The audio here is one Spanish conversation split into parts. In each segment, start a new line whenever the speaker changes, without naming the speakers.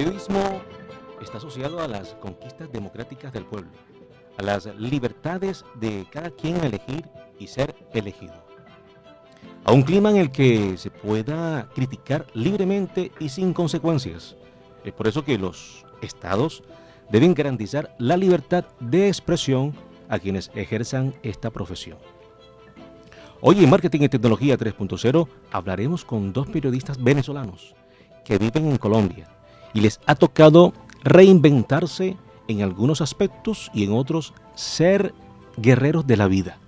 periodismo está asociado a las conquistas democráticas del pueblo, a las libertades de cada quien elegir y ser elegido, a un clima en el que se pueda criticar libremente y sin consecuencias. Es por eso que los estados deben garantizar la libertad de expresión a quienes ejerzan esta profesión. Hoy en Marketing y Tecnología 3.0 hablaremos con dos periodistas venezolanos que viven en Colombia y les ha tocado reinventarse en algunos aspectos y en otros ser guerreros de la vida.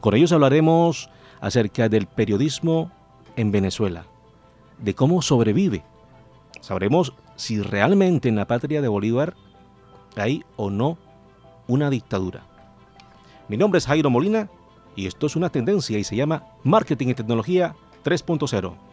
Con ellos hablaremos acerca del periodismo en Venezuela, de cómo sobrevive. Sabremos si realmente en la patria de Bolívar hay o no una dictadura. Mi nombre es Jairo Molina y esto es una tendencia y se llama Marketing y Tecnología 3.0.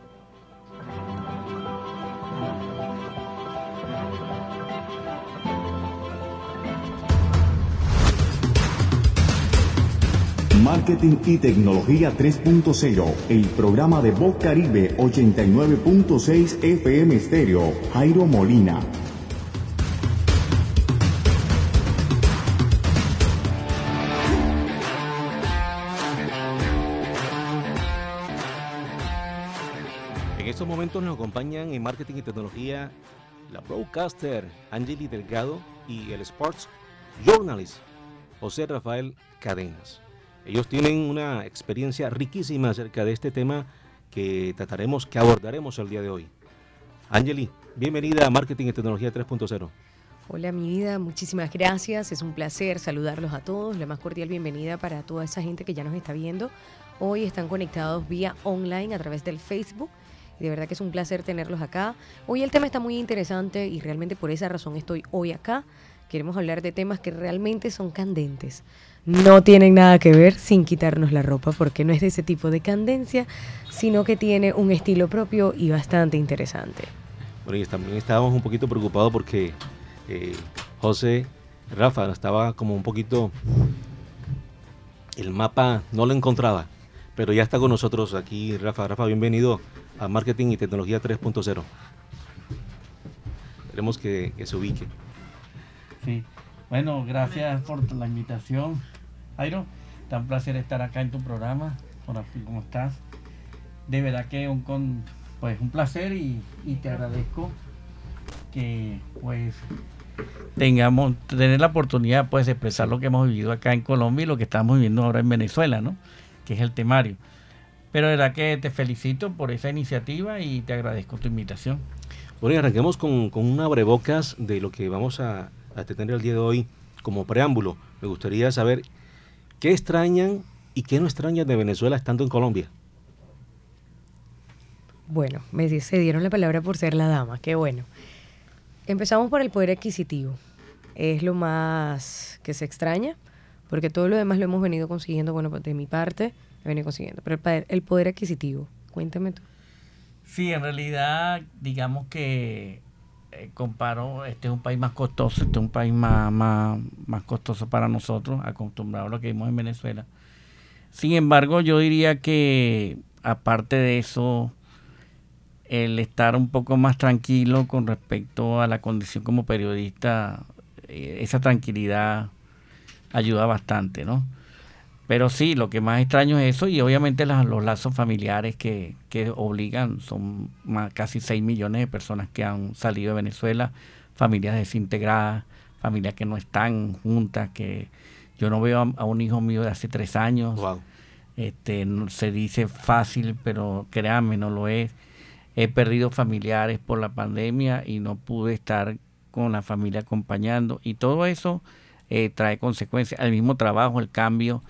Marketing y Tecnología 3.0, el programa de Voz Caribe 89.6 FM Estéreo, Jairo Molina.
En estos momentos nos acompañan en Marketing y Tecnología la broadcaster Angeli Delgado y el Sports Journalist José Rafael Cadenas. Ellos tienen una experiencia riquísima acerca de este tema que trataremos, que abordaremos el día de hoy. Angeli, bienvenida a Marketing y Tecnología 3.0.
Hola mi vida, muchísimas gracias. Es un placer saludarlos a todos. La más cordial bienvenida para toda esa gente que ya nos está viendo. Hoy están conectados vía online a través del Facebook. De verdad que es un placer tenerlos acá. Hoy el tema está muy interesante y realmente por esa razón estoy hoy acá. Queremos hablar de temas que realmente son candentes. No tienen nada que ver sin quitarnos la ropa, porque no es de ese tipo de candencia, sino que tiene un estilo propio y bastante interesante.
Bueno, y también estábamos un poquito preocupados porque eh, José Rafa estaba como un poquito. El mapa no lo encontraba, pero ya está con nosotros aquí Rafa. Rafa, bienvenido a Marketing y Tecnología 3.0. Esperemos que, que se ubique.
Sí. Bueno, gracias por la invitación, Jairo. Un placer estar acá en tu programa. Aquí, ¿cómo estás? De verdad que un, con, pues, un placer y, y te agradezco que pues tengamos tener la oportunidad pues de expresar lo que hemos vivido acá en Colombia y lo que estamos viviendo ahora en Venezuela, ¿no? Que es el temario. Pero de verdad que te felicito por esa iniciativa y te agradezco tu invitación.
Bueno, y arranquemos con, con un abrebocas de lo que vamos a, a tener el día de hoy como preámbulo. Me gustaría saber qué extrañan y qué no extrañan de Venezuela estando en Colombia.
Bueno, me se dieron la palabra por ser la dama, qué bueno. Empezamos por el poder adquisitivo. Es lo más que se extraña, porque todo lo demás lo hemos venido consiguiendo, bueno, de mi parte, he venido consiguiendo. Pero el poder, el poder adquisitivo, cuéntame tú.
Sí, en realidad, digamos que eh, comparo, este es un país más costoso, este es un país más, más, más costoso para nosotros, acostumbrado a lo que vimos en Venezuela. Sin embargo, yo diría que aparte de eso, el estar un poco más tranquilo con respecto a la condición como periodista, eh, esa tranquilidad ayuda bastante, ¿no? Pero sí, lo que más extraño es eso y obviamente las- los lazos familiares que, que obligan, son más, casi 6 millones de personas que han salido de Venezuela, familias desintegradas, familias que no están juntas, que yo no veo a, a un hijo mío de hace tres años.
Wow.
Este, no- se dice fácil, pero créanme, no lo es. He perdido familiares por la pandemia y no pude estar con la familia acompañando y todo eso eh, trae consecuencias. El mismo trabajo, el cambio,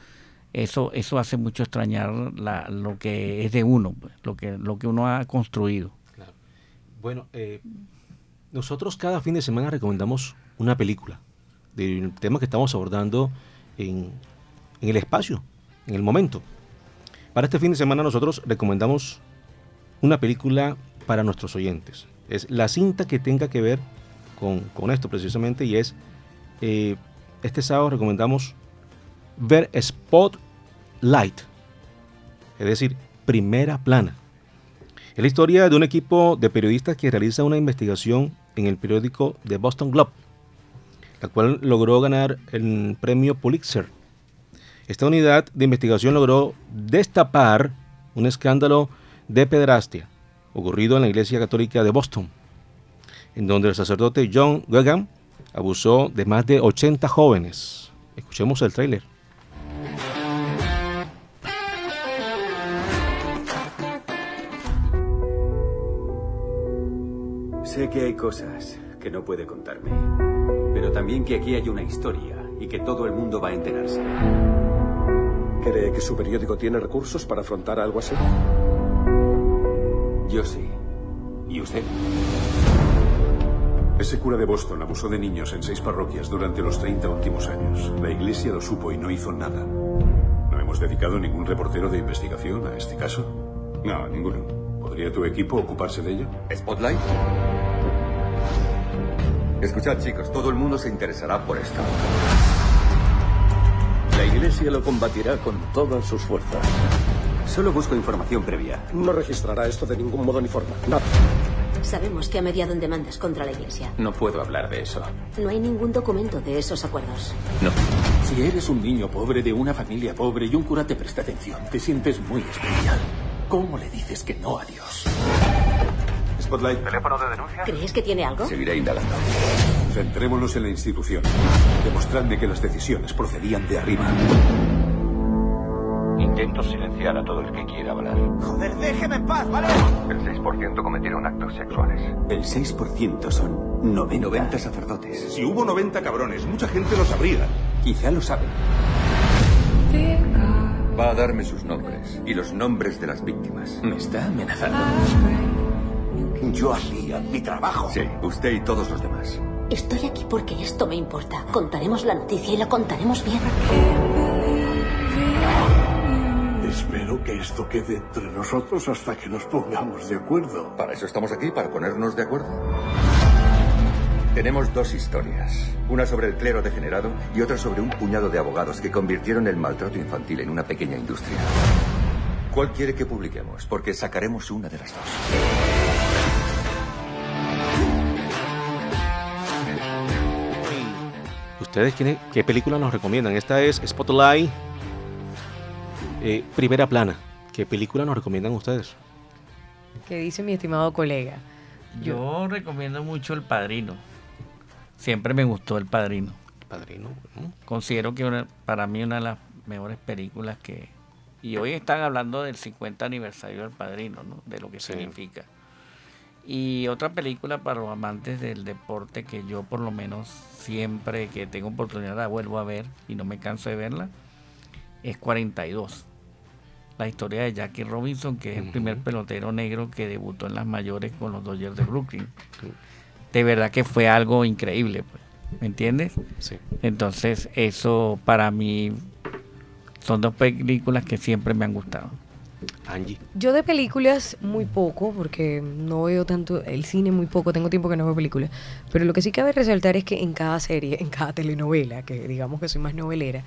eso eso hace mucho extrañar lo que es de uno, pues, lo que lo que uno ha construido.
Claro. Bueno, eh, nosotros cada fin de semana recomendamos una película del tema que estamos abordando en, en el espacio, en el momento. Para este fin de semana nosotros recomendamos una película para nuestros oyentes. Es la cinta que tenga que ver con, con esto precisamente y es, eh, este sábado recomendamos ver Spotlight, es decir, primera plana. Es la historia de un equipo de periodistas que realiza una investigación en el periódico The Boston Globe, la cual logró ganar el premio Pulitzer. Esta unidad de investigación logró destapar un escándalo de pederastia ocurrido en la Iglesia Católica de Boston, en donde el sacerdote John Gagan abusó de más de 80 jóvenes. Escuchemos el tráiler.
Sé que hay cosas que no puede contarme, pero también que aquí hay una historia y que todo el mundo va a enterarse.
¿Cree que su periódico tiene recursos para afrontar algo así?
Yo sí. ¿Y usted?
Ese cura de Boston abusó de niños en seis parroquias durante los 30 últimos años. La iglesia lo supo y no hizo nada. ¿No hemos dedicado ningún reportero de investigación a este caso? No, ninguno. ¿Podría tu equipo ocuparse de ello?
¿Spotlight? Escuchad, chicos, todo el mundo se interesará por esto.
La iglesia lo combatirá con todas sus fuerzas.
Solo busco información previa.
No registrará esto de ningún modo ni forma. Nada.
Sabemos que ha mediado en demandas contra la iglesia.
No puedo hablar de eso.
No hay ningún documento de esos acuerdos.
No.
Si eres un niño pobre de una familia pobre y un cura te presta atención, te sientes muy especial. ¿Cómo le dices que no a Dios?
Spotlight.
¿Teléfono de denuncia?
¿Crees que tiene algo?
Seguiré indagando.
Centrémonos en la institución. Demostradme que las decisiones procedían de arriba.
Intento silenciar a todo el que quiera hablar.
Joder, déjeme en paz, ¿vale?
El 6% cometieron actos sexuales.
El 6% son 90.
90 sacerdotes.
Si hubo 90 cabrones, mucha gente lo sabría.
Quizá lo saben.
Va a darme sus nombres y los nombres de las víctimas.
Me está amenazando.
Yo hacía mi trabajo.
Sí, usted y todos los demás.
Estoy aquí porque esto me importa. Contaremos la noticia y la contaremos bien.
Espero que esto quede entre nosotros hasta que nos pongamos de acuerdo.
Para eso estamos aquí, para ponernos de acuerdo. Tenemos dos historias. Una sobre el clero degenerado y otra sobre un puñado de abogados que convirtieron el maltrato infantil en una pequeña industria. ¿Cuál quiere que publiquemos? Porque sacaremos una de las dos.
¿Ustedes qué, qué película nos recomiendan? Esta es Spotlight, eh, Primera Plana. ¿Qué película nos recomiendan ustedes?
¿Qué dice mi estimado colega?
Yo recomiendo mucho El Padrino. Siempre me gustó El Padrino.
Padrino. ¿no?
Considero que una- para mí una de las mejores películas que... Y hoy están hablando del 50 aniversario del Padrino, ¿no? De lo que
Sí.
significa. Y otra película para los amantes del deporte que yo por lo menos siempre que tengo oportunidad la vuelvo a ver y no me canso de verla, es 42. La historia de Jackie Robinson, que es el primer pelotero negro que debutó en las mayores con los Dodgers de Brooklyn. De verdad que fue algo increíble, pues. ¿me entiendes?
Sí.
Entonces eso para mí son dos películas que siempre me han gustado.
Angie.
Yo de películas muy poco, porque no veo tanto el cine muy poco, tengo tiempo que no veo películas. Pero lo que sí cabe resaltar es que en cada serie, en cada telenovela, que digamos que soy más novelera,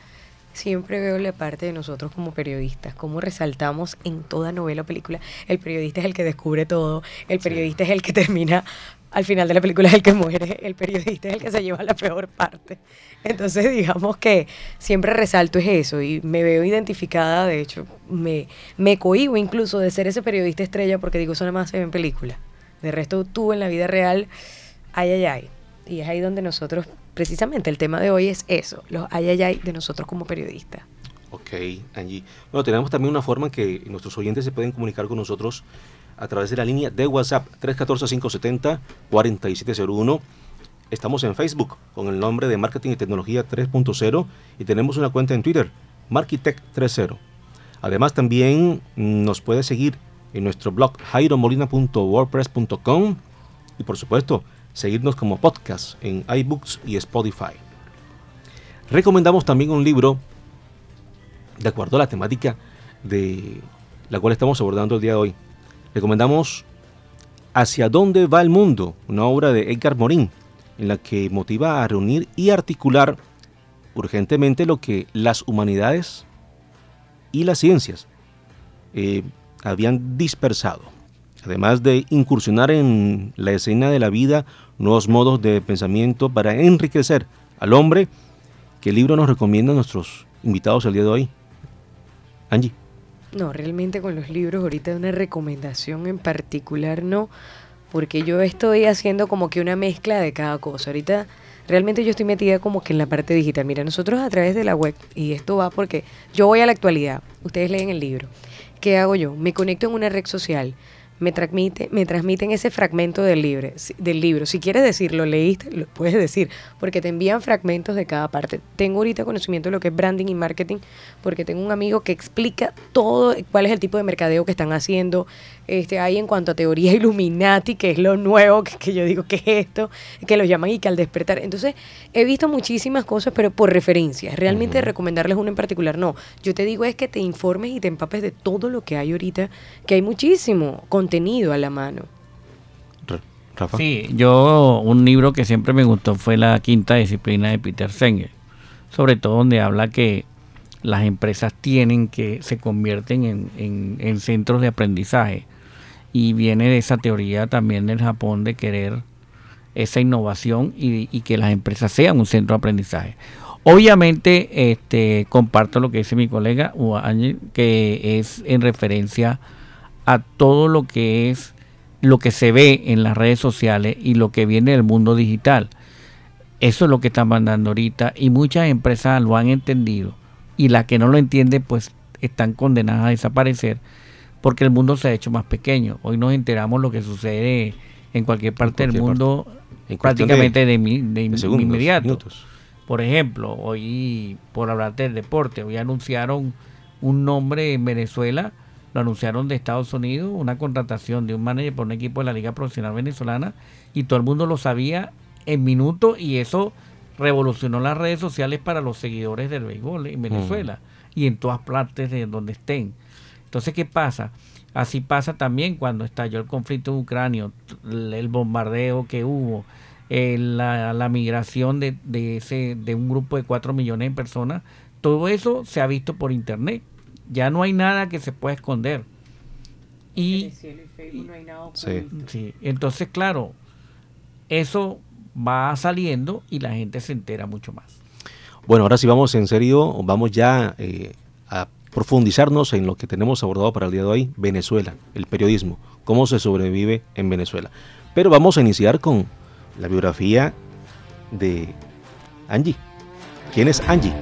siempre veo la parte de nosotros como periodistas, cómo resaltamos en toda novela o película. El periodista es el que descubre todo, el periodista es el que termina, al final de la película es el que muere, el periodista es el que se lleva la peor parte. Entonces digamos que siempre resalto es eso y me veo identificada, de hecho me, me cohibo incluso de ser ese periodista estrella porque digo, eso nada más se ve en película. De resto tú en la vida real, ay, ay, ay. Y es ahí donde nosotros, precisamente el tema de hoy es eso, los ay, ay, ay de nosotros como periodistas.
Ok, Angie. Bueno, tenemos también una forma en que nuestros oyentes se pueden comunicar con nosotros a través de la línea de WhatsApp 314-570-4701. Estamos en Facebook con el nombre de Marketing y Tecnología 3.0 y tenemos una cuenta en Twitter, Markitech 3.0. Además también nos puede seguir en nuestro blog jairomolina.wordpress.com y por supuesto seguirnos como podcast en iBooks y Spotify. Recomendamos también un libro de acuerdo a la temática de la cual estamos abordando el día de hoy. Recomendamos Hacia dónde va el mundo, una obra de Edgar Morin, en la que motiva a reunir y articular urgentemente lo que las humanidades y las ciencias eh, habían dispersado, además de incursionar en la escena de la vida nuevos modos de pensamiento para enriquecer al hombre. ¿Qué libro nos recomiendan nuestros invitados el día de hoy? Angie.
No, realmente con los libros ahorita una recomendación en particular no, porque yo estoy haciendo como que una mezcla de cada cosa. Ahorita realmente yo estoy metida como que en la parte digital. Mira, nosotros a través de la web, y esto va porque yo voy a la actualidad, ustedes leen el libro. ¿Qué hago yo? Me conecto en una red social me, transmite, me transmiten ese fragmento del, libro, del libro. Si quieres decirlo, leíste, lo puedes decir, porque te envían fragmentos de cada parte. Tengo ahorita conocimiento de lo que es branding y marketing, porque tengo un amigo que explica todo, cuál es el tipo de mercadeo que están haciendo. Este, hay en cuanto a teoría Illuminati, que es lo nuevo, que, yo digo, que es esto? Que lo llaman y que al despertar. Entonces, he visto muchísimas cosas, pero por referencias. Realmente recomendarles uno en particular, no. Yo te digo es que te informes y te empapes de todo lo que hay ahorita, que hay muchísimo. Con tenido a la mano.
Rafa. Sí, yo un libro que siempre me gustó fue La quinta disciplina de Peter Senge, sobre todo donde habla que las empresas tienen que se convierten en, en, centros de aprendizaje y viene de esa teoría también del Japón de querer esa innovación y, que las empresas sean un centro de aprendizaje. Obviamente, este, comparto lo que dice mi colega que es en referencia a todo lo que es lo que se ve en las redes sociales y lo que viene del mundo digital. Eso es lo que están mandando ahorita y muchas empresas lo han entendido y las que no lo entienden pues están condenadas a desaparecer porque el mundo se ha hecho más pequeño. Hoy nos enteramos lo que sucede en cualquier parte del mundo prácticamente de, de, inmediato. Por ejemplo, hoy, por hablar del deporte, hoy anunciaron un nombre en Venezuela lo anunciaron de Estados Unidos, una contratación de un manager por un equipo de la Liga Profesional Venezolana y todo el mundo lo sabía en minutos y eso revolucionó las redes sociales para los seguidores del béisbol en Venezuela y en todas partes de donde estén. Entonces, ¿qué pasa? Así pasa también cuando estalló el conflicto en Ucrania, el bombardeo que hubo, eh, la, la, migración de, de, ese, de un grupo de 4 millones de personas, todo eso se ha visto por internet ya no hay nada que se pueda esconder. Y, sí. entonces claro, eso va saliendo y la gente se entera mucho más.
Bueno, ahora sí vamos en serio, vamos ya eh, a profundizarnos en lo que tenemos abordado para el día de hoy, Venezuela, el periodismo, cómo se sobrevive en Venezuela. Pero vamos a iniciar con la biografía de Angie. ¿Quién es Angie?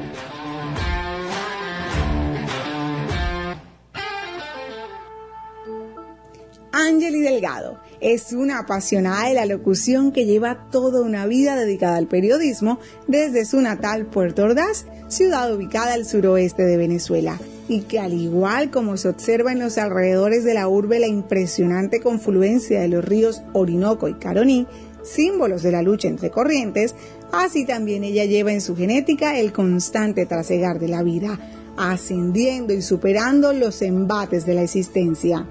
Angeli Delgado es una apasionada de la locución que lleva toda una vida dedicada al periodismo desde su natal Puerto Ordaz, ciudad ubicada al suroeste de Venezuela, y que al igual como se observa en los alrededores de la urbe la impresionante confluencia de los ríos Orinoco y Caroní, símbolos de la lucha entre corrientes, así también ella lleva en su genética el constante trasegar de la vida, ascendiendo y superando los embates de la existencia.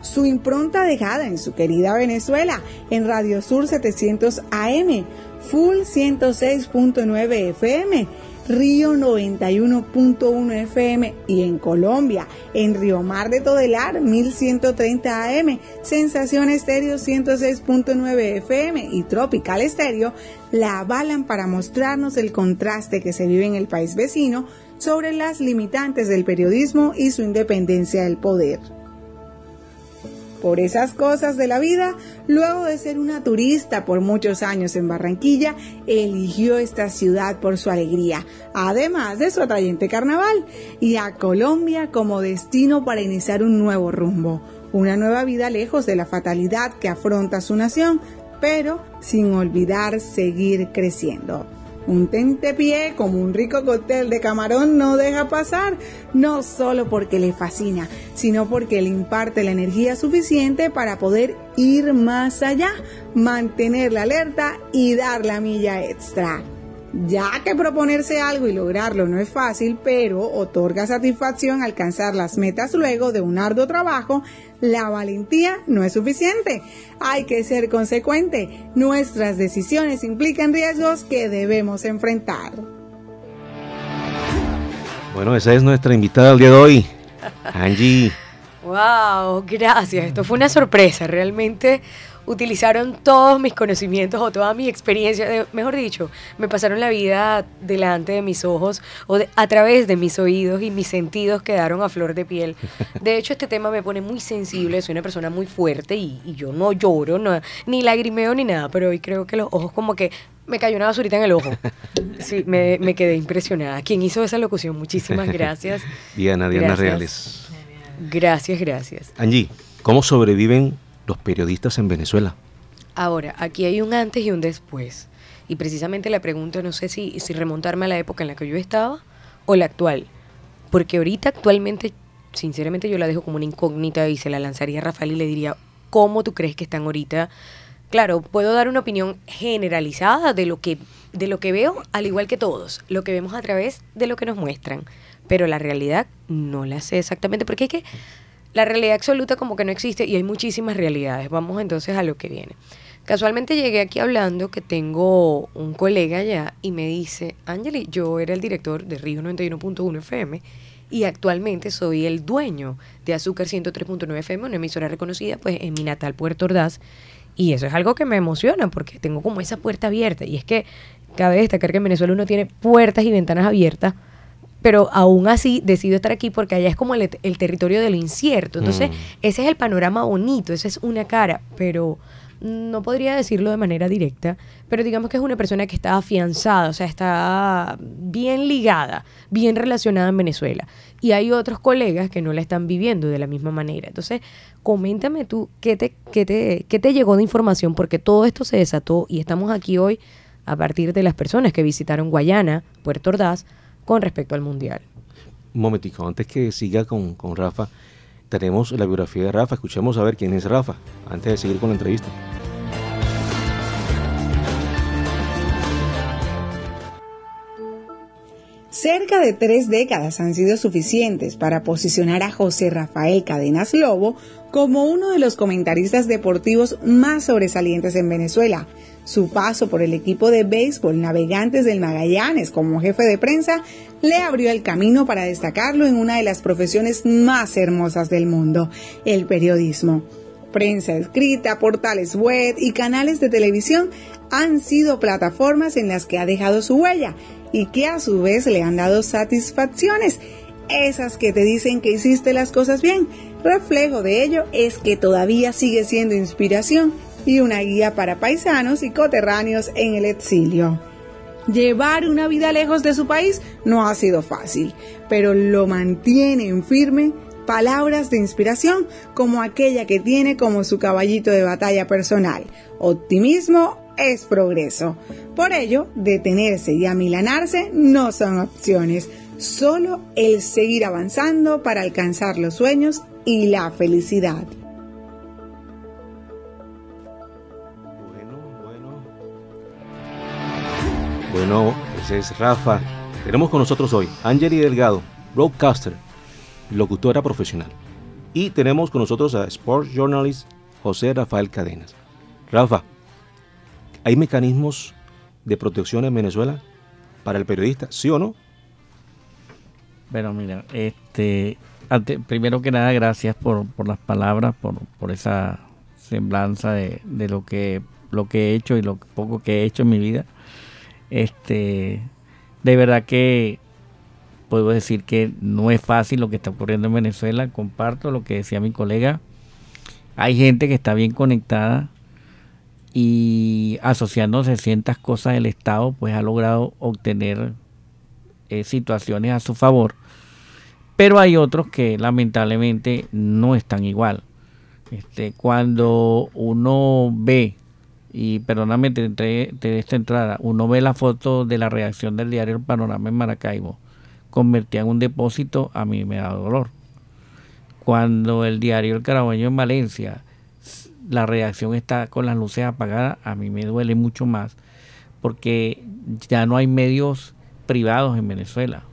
Su impronta dejada en su querida Venezuela, en Radio Sur 700 AM, Full 106.9 FM, Río 91.1 FM y en Colombia, en Río Mar de Todelar 1130 AM, Sensación Estéreo 106.9 FM y Tropical Estéreo, la avalan para mostrarnos el contraste que se vive en el país vecino sobre las limitantes del periodismo y su independencia del poder por esas cosas de la vida, luego de ser una turista por muchos años en Barranquilla, eligió esta ciudad por su alegría, además de su atrayente carnaval, y a Colombia como destino para iniciar un nuevo rumbo, una nueva vida lejos de la fatalidad que afronta su nación, pero sin olvidar seguir creciendo. Un tentepié como un rico cóctel de camarón no deja pasar, no solo porque le fascina, sino porque le imparte la energía suficiente para poder ir más allá, mantener la alerta y dar la milla extra. Ya que proponerse algo y lograrlo no es fácil, pero otorga satisfacción alcanzar las metas luego de un arduo trabajo, la valentía no es suficiente. Hay que ser consecuente. Nuestras decisiones implican riesgos que debemos enfrentar.
Bueno, esa es nuestra invitada del día de hoy, Angie.
Wow, gracias. Esto fue una sorpresa, realmente utilizaron todos mis conocimientos o toda mi experiencia, mejor dicho, me pasaron la vida delante de mis ojos o a través de mis oídos y mis sentidos quedaron a flor de piel. De hecho, este tema me pone muy sensible, soy una persona muy fuerte y, yo no lloro, no, ni lagrimeo ni nada, pero hoy creo que los ojos como que me cayó una basurita en el ojo. Sí, me, quedé impresionada. ¿Quién hizo esa locución? Muchísimas gracias.
Diana, Diana Reales.
Gracias, gracias.
Angie, ¿cómo sobreviven los periodistas en Venezuela?
Ahora, aquí hay un antes y un después. Y precisamente la pregunta no sé si, si remontarme a la época en la que yo estaba o la actual. Porque ahorita actualmente, sinceramente yo la dejo como una incógnita y se la lanzaría a Rafael y le diría, ¿cómo tú crees que están ahorita? Claro, puedo dar una opinión generalizada de lo que, de lo que veo, al igual que todos, lo que vemos a través de lo que nos muestran. Pero la realidad no la sé exactamente, porque es que la realidad absoluta como que no existe y hay muchísimas realidades. Vamos entonces a lo que viene. Casualmente llegué aquí hablando que tengo un colega allá y me dice, Angeli, yo era el director de Río 91.1 FM y actualmente soy el dueño de Azúcar 103.9 FM, una emisora reconocida pues en mi natal Puerto Ordaz. Y eso es algo que me emociona porque tengo como esa puerta abierta. Y es que cabe destacar que en Venezuela uno tiene puertas y ventanas abiertas pero aún así decido estar aquí porque allá es como el, territorio del incierto. Entonces, mm. ese es el panorama bonito, esa es una cara, pero no podría decirlo de manera directa, pero digamos que es una persona que está afianzada, o sea, está bien ligada, bien relacionada en Venezuela. Y hay otros colegas que no la están viviendo de la misma manera. Entonces, coméntame tú qué te, qué te, qué te llegó de información, porque todo esto se desató y estamos aquí hoy a partir de las personas que visitaron Guayana, Puerto Ordaz, con respecto al Mundial.
Un momentico, antes que siga con, con Rafa, tenemos la biografía de Rafa. Escuchemos a ver quién es Rafa, antes de seguir con la entrevista.
Cerca de tres décadas han sido suficientes para posicionar a José Rafael Cadenas Lobo como uno de los comentaristas deportivos más sobresalientes en Venezuela, su paso por el equipo de béisbol Navegantes del Magallanes como jefe de prensa le abrió el camino para destacarlo en una de las profesiones más hermosas del mundo, el periodismo. Prensa escrita, portales web y canales de televisión han sido plataformas en las que ha dejado su huella y que a su vez le han dado satisfacciones, esas que te dicen que hiciste las cosas bien. Reflejo de ello es que todavía sigue siendo inspiración y una guía para paisanos y coterráneos en el exilio. Llevar una vida lejos de su país no ha sido fácil, pero lo mantienen firme palabras de inspiración como aquella que tiene como su caballito de batalla personal. Optimismo es progreso. Por ello, detenerse y amilanarse no son opciones, solo el seguir avanzando para alcanzar los sueños y la felicidad.
Bueno, ese es Rafa. Tenemos con nosotros hoy Angeli Delgado, broadcaster, locutora profesional. Y tenemos con nosotros a Sports Journalist José Rafael Cadenas. Rafa, ¿hay mecanismos de protección en Venezuela para el periodista, sí o no?
Bueno, mira, este, primero que nada, gracias por, las palabras, por, esa semblanza de, de, lo que lo que he hecho y lo poco que he hecho en mi vida. Este, de verdad que puedo decir que no es fácil lo que está ocurriendo en Venezuela. Comparto lo que decía mi colega. Hay gente que está bien conectada y asociándose ciertas cosas del Estado, pues ha logrado obtener eh, situaciones a su favor. Pero hay otros que lamentablemente no están igual. Este, cuando uno ve y perdóname de, esta entrada, uno ve la foto de la reacción del diario El Panorama en Maracaibo, convertía en un depósito, a mí me da dolor. Cuando el diario El Carabaño en Valencia, la reacción está con las luces apagadas, a mí me duele mucho más, porque ya no hay medios privados en Venezuela.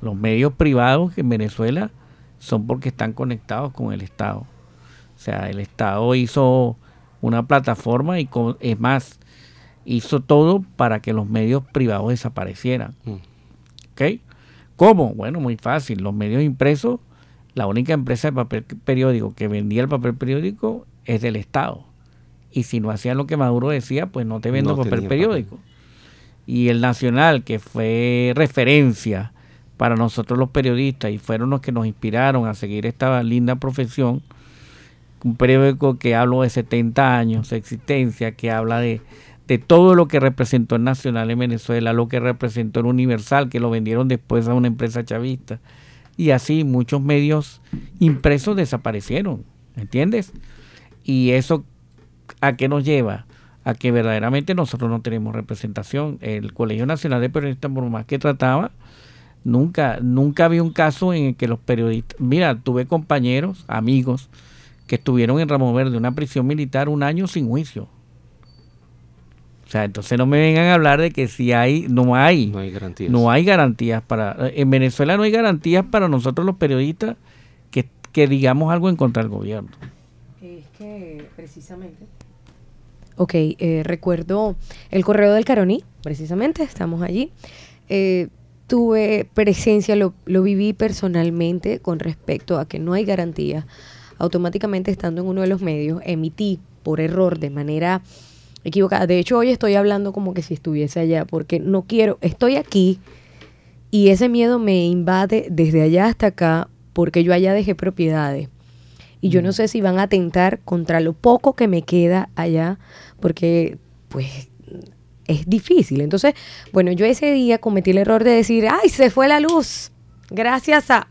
Los medios privados en Venezuela son porque están conectados con el Estado. O sea, el Estado hizo una plataforma y es más, hizo todo para que los medios privados desaparecieran. Mm. ¿Ok? ¿Cómo? Bueno, muy fácil. Los medios impresos, la única empresa de papel periódico que vendía el papel periódico es del Estado. y si no hacían lo que Maduro decía, pues no te vendo papel periódico. Y el Nacional, que fue referencia para nosotros los periodistas y fueron los que nos inspiraron a seguir esta linda profesión, un periódico que habla de 70 años de existencia, que habla de, de todo lo que representó el Nacional en Venezuela, lo que representó el Universal, que lo vendieron después a una empresa chavista. Y así muchos medios impresos desaparecieron, ¿entiendes? Y eso a qué nos lleva? A que verdaderamente nosotros no tenemos representación. El Colegio Nacional de Periodistas, por más que trataba, nunca, nunca había un caso en el que los periodistas, mira, tuve compañeros, amigos, que estuvieron en Ramos Verde, una prisión militar, un año sin juicio. O sea, entonces no me vengan a hablar de que si hay, no hay,
no hay garantías.
No hay garantías para, en Venezuela no hay garantías para nosotros los periodistas que, que digamos algo en contra del gobierno.
Es que precisamente Ok, eh, recuerdo el correo del Caroní, precisamente, estamos allí. Eh, tuve presencia, lo, lo, viví personalmente con respecto a que no hay garantía. Automáticamente estando en uno de los medios, emití por error de manera equivocada. De hecho, hoy estoy hablando como que si estuviese allá, porque no quiero, estoy aquí y ese miedo me invade desde allá hasta acá, porque yo allá dejé propiedades y yo no sé si van a atentar contra lo poco que me queda allá, porque pues es difícil. Entonces, bueno, yo ese día cometí el error de decir, ay, se fue la luz, gracias a...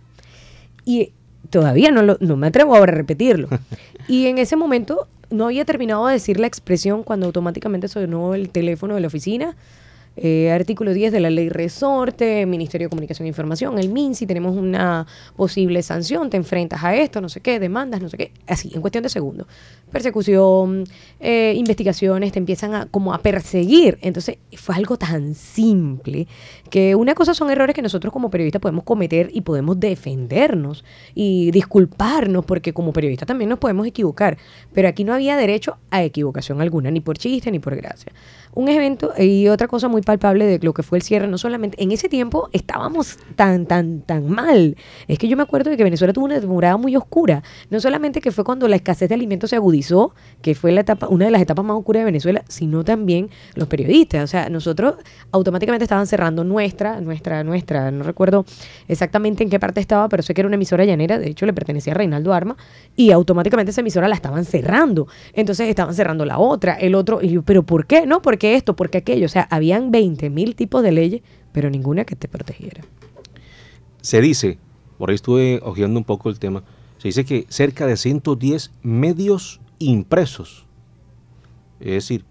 Y todavía no, lo, no me atrevo ahora a repetirlo. Y en ese momento no había terminado de decir la expresión cuando automáticamente sonó el teléfono de la oficina eh, artículo 10 de la ley resorte, Ministerio de Comunicación e Información, el MINSI, tenemos una posible sanción, te enfrentas a esto, no sé qué, demandas, no sé qué, así, en cuestión de segundos. Persecución, eh, investigaciones, te empiezan a como a perseguir. Entonces, fue algo tan simple que una cosa son errores que nosotros como periodistas podemos cometer y podemos defendernos y disculparnos, porque como periodistas también nos podemos equivocar, pero aquí no había derecho a equivocación alguna, ni por chiste ni por gracia un evento y otra cosa muy palpable de lo que fue el cierre, no solamente en ese tiempo estábamos tan, tan, tan mal. Es que yo me acuerdo de que Venezuela tuvo una temporada muy oscura. No solamente que fue cuando la escasez de alimentos se agudizó, que fue la etapa, una de las etapas más oscuras de Venezuela, sino también los periodistas. O sea, nosotros automáticamente estaban cerrando nuestra, nuestra, nuestra, no recuerdo exactamente en qué parte estaba, pero sé que era una emisora llanera, de hecho le pertenecía a Reinaldo Arma, y automáticamente esa emisora la estaban cerrando. Entonces estaban cerrando la otra, el otro, y yo, pero ¿por qué? No, porque esto, porque aquello. O sea, habían 20 mil tipos de leyes, pero ninguna que te protegiera.
Se dice, por ahí estuve ojeando un poco el tema, se dice que cerca de 110 medios impresos, es decir,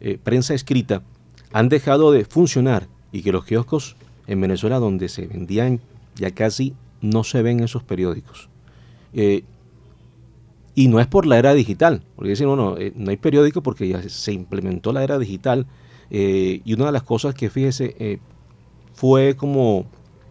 eh, prensa escrita, han dejado de funcionar y que los kioscos en Venezuela donde se vendían ya casi no se ven esos periódicos. Eh, y no es por la era digital, porque dicen, no, no, eh, no hay periódico porque ya se implementó la era digital. Eh, y una de las cosas que, fíjese, eh, fue como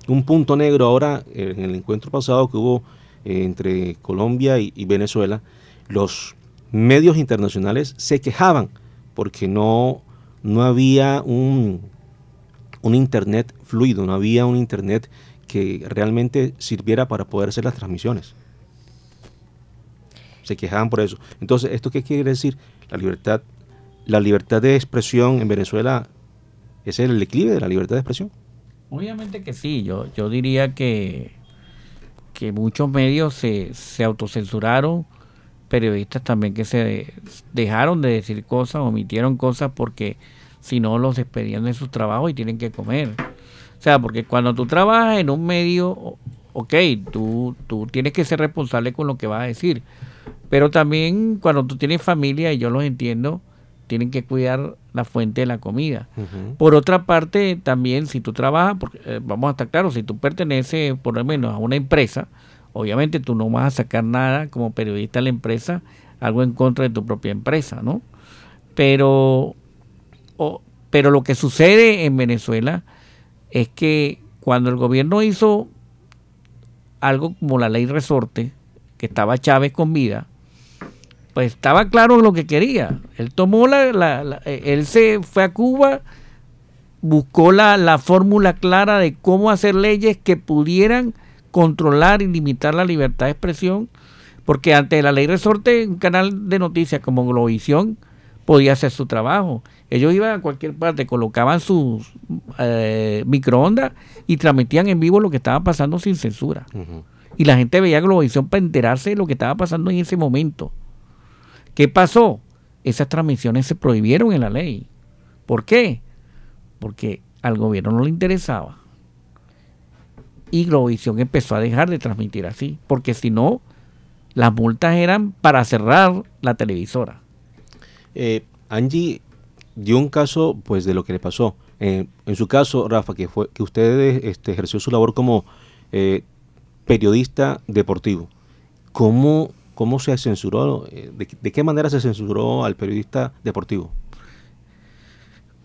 un punto negro ahora en el encuentro pasado que hubo entre Colombia y, Venezuela, los medios internacionales se quejaban porque no, no había un, un Internet fluido, no había un Internet que realmente sirviera para poder hacer las transmisiones se quejaban por eso. Entonces, ¿esto qué quiere decir? La libertad, la libertad de expresión en Venezuela es el declive de la libertad de expresión.
Obviamente que sí, yo, yo diría que, que muchos medios se, se autocensuraron, periodistas también que se dejaron de decir cosas, omitieron cosas porque si no los despedían de su trabajo y tienen que comer. O sea, porque cuando tú trabajas en un medio, ok, tú, tú tienes que ser responsable con lo que vas a decir, pero también cuando tú tienes familia, y yo los entiendo, tienen que cuidar la fuente de la comida. Por otra parte, también si tú trabajas, porque, eh, vamos a estar claros, si tú perteneces por lo menos a una empresa, obviamente tú no vas a sacar nada como periodista de la empresa, algo en contra de tu propia empresa, ¿no? Pero, pero lo que sucede en Venezuela es que cuando el gobierno hizo algo como la ley resorte, que estaba Chávez con vida, pues estaba claro lo que quería. Él tomó la, eh, él se fue a Cuba, buscó la, la fórmula clara de cómo hacer leyes que pudieran controlar y limitar la libertad de expresión, Porque ante la ley resorte, un canal de noticias como Globovisión podía hacer su trabajo. Ellos iban a cualquier parte, colocaban sus eh, microondas y transmitían en vivo lo que estaba pasando sin censura. Y la gente veía Globovisión para enterarse de lo que estaba pasando en ese momento. ¿Qué pasó? Esas transmisiones se prohibieron en la ley. ¿Por qué? Porque al gobierno no le interesaba. Y Globovisión empezó a dejar de transmitir así, porque si no, las multas eran para cerrar la televisora.
Eh, Angie dio un caso pues de lo que le pasó. Eh, en su caso, Rafa, que fue que usted este, ejerció su labor como eh, periodista deportivo. ¿Cómo, ¿Cómo se censuró? Eh, de, de, qué manera se censuró al periodista deportivo?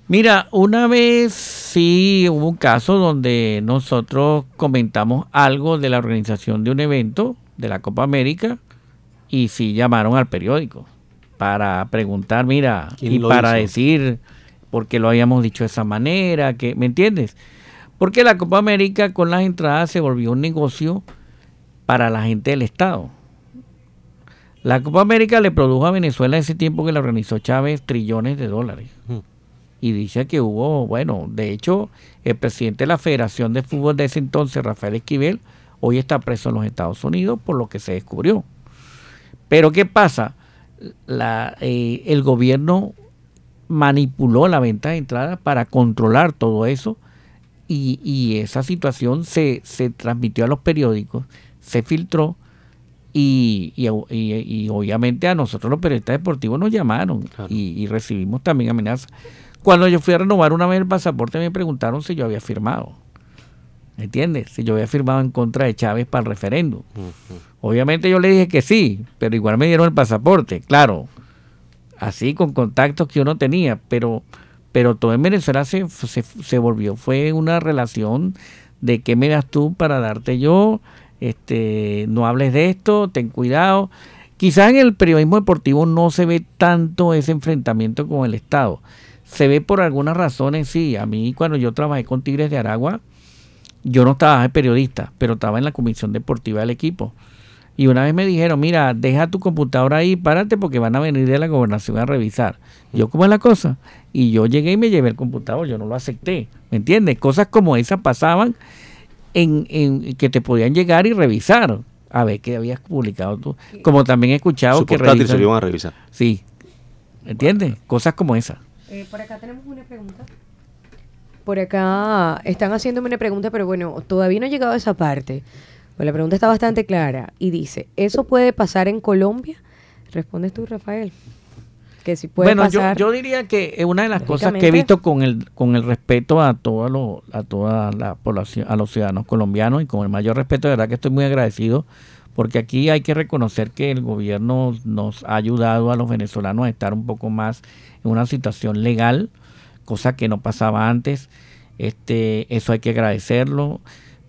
Mira, una vez sí hubo un caso donde nosotros comentamos algo de la organización de un evento de la Copa América y sí llamaron al periódico para preguntar, mira, y para decir por qué lo habíamos dicho de esa manera, que, ¿me entiendes? Porque la Copa América con las entradas se volvió un negocio para la gente del Estado. La Copa América le produjo a Venezuela ese tiempo que la organizó Chávez trillones de dólares. Y dice que hubo, bueno, de hecho, el presidente de la Federación de Fútbol de ese entonces, Rafael Esquivel, hoy está preso en los Estados Unidos por lo que se descubrió. Pero ¿qué pasa? La, eh, el gobierno manipuló la venta de entradas para controlar todo eso y, y esa situación se, se, transmitió a los periódicos, se filtró y, y, y obviamente a nosotros los periodistas deportivos nos llamaron claro. y, recibimos también amenazas. Cuando yo fui a renovar una vez el pasaporte me preguntaron si yo había firmado. ¿Me entiendes? Si yo había firmado en contra de Chávez para el referéndum. Uh -huh. Obviamente yo le dije que sí, pero igual me dieron el pasaporte, claro. Así con contactos que uno tenía, pero, pero todo en Venezuela se, se, se volvió, fue una relación de qué me das tú para darte yo, este, no hables de esto, ten cuidado. Quizás en el periodismo deportivo no se ve tanto ese enfrentamiento con el Estado. Se ve por algunas razones, sí. A mí cuando yo trabajé con Tigres de Aragua, yo no estaba de periodista, pero estaba en la comisión deportiva del equipo. Y una vez me dijeron, mira, deja tu computadora ahí, párate porque van a venir de la gobernación a revisar. Yo, ¿cómo es la cosa? Y yo llegué y me llevé el computador, yo no lo acepté. ¿Me entiendes? Cosas como esas pasaban en, en que te podían llegar y revisar a ver qué habías publicado tú. Como también he escuchado
Su
que
revisan, se lo iban a revisar.
Sí. ¿Entiendes? Cosas como esas.
Eh, por acá tenemos una pregunta. Por acá están haciéndome una pregunta, pero bueno, todavía no he llegado a esa parte. Pues la pregunta está bastante clara y dice, ¿eso puede pasar en Colombia? Respondes tú, Rafael. Que si puede
bueno,
pasar.
Yo, yo diría que una de las cosas que he visto con el con el respeto a toda lo, a toda la población, a los ciudadanos colombianos y con el mayor respeto, de verdad que estoy muy agradecido porque aquí hay que reconocer que el gobierno nos ha ayudado a los venezolanos a estar un poco más en una situación legal, cosa que no pasaba antes. Este, eso hay que agradecerlo.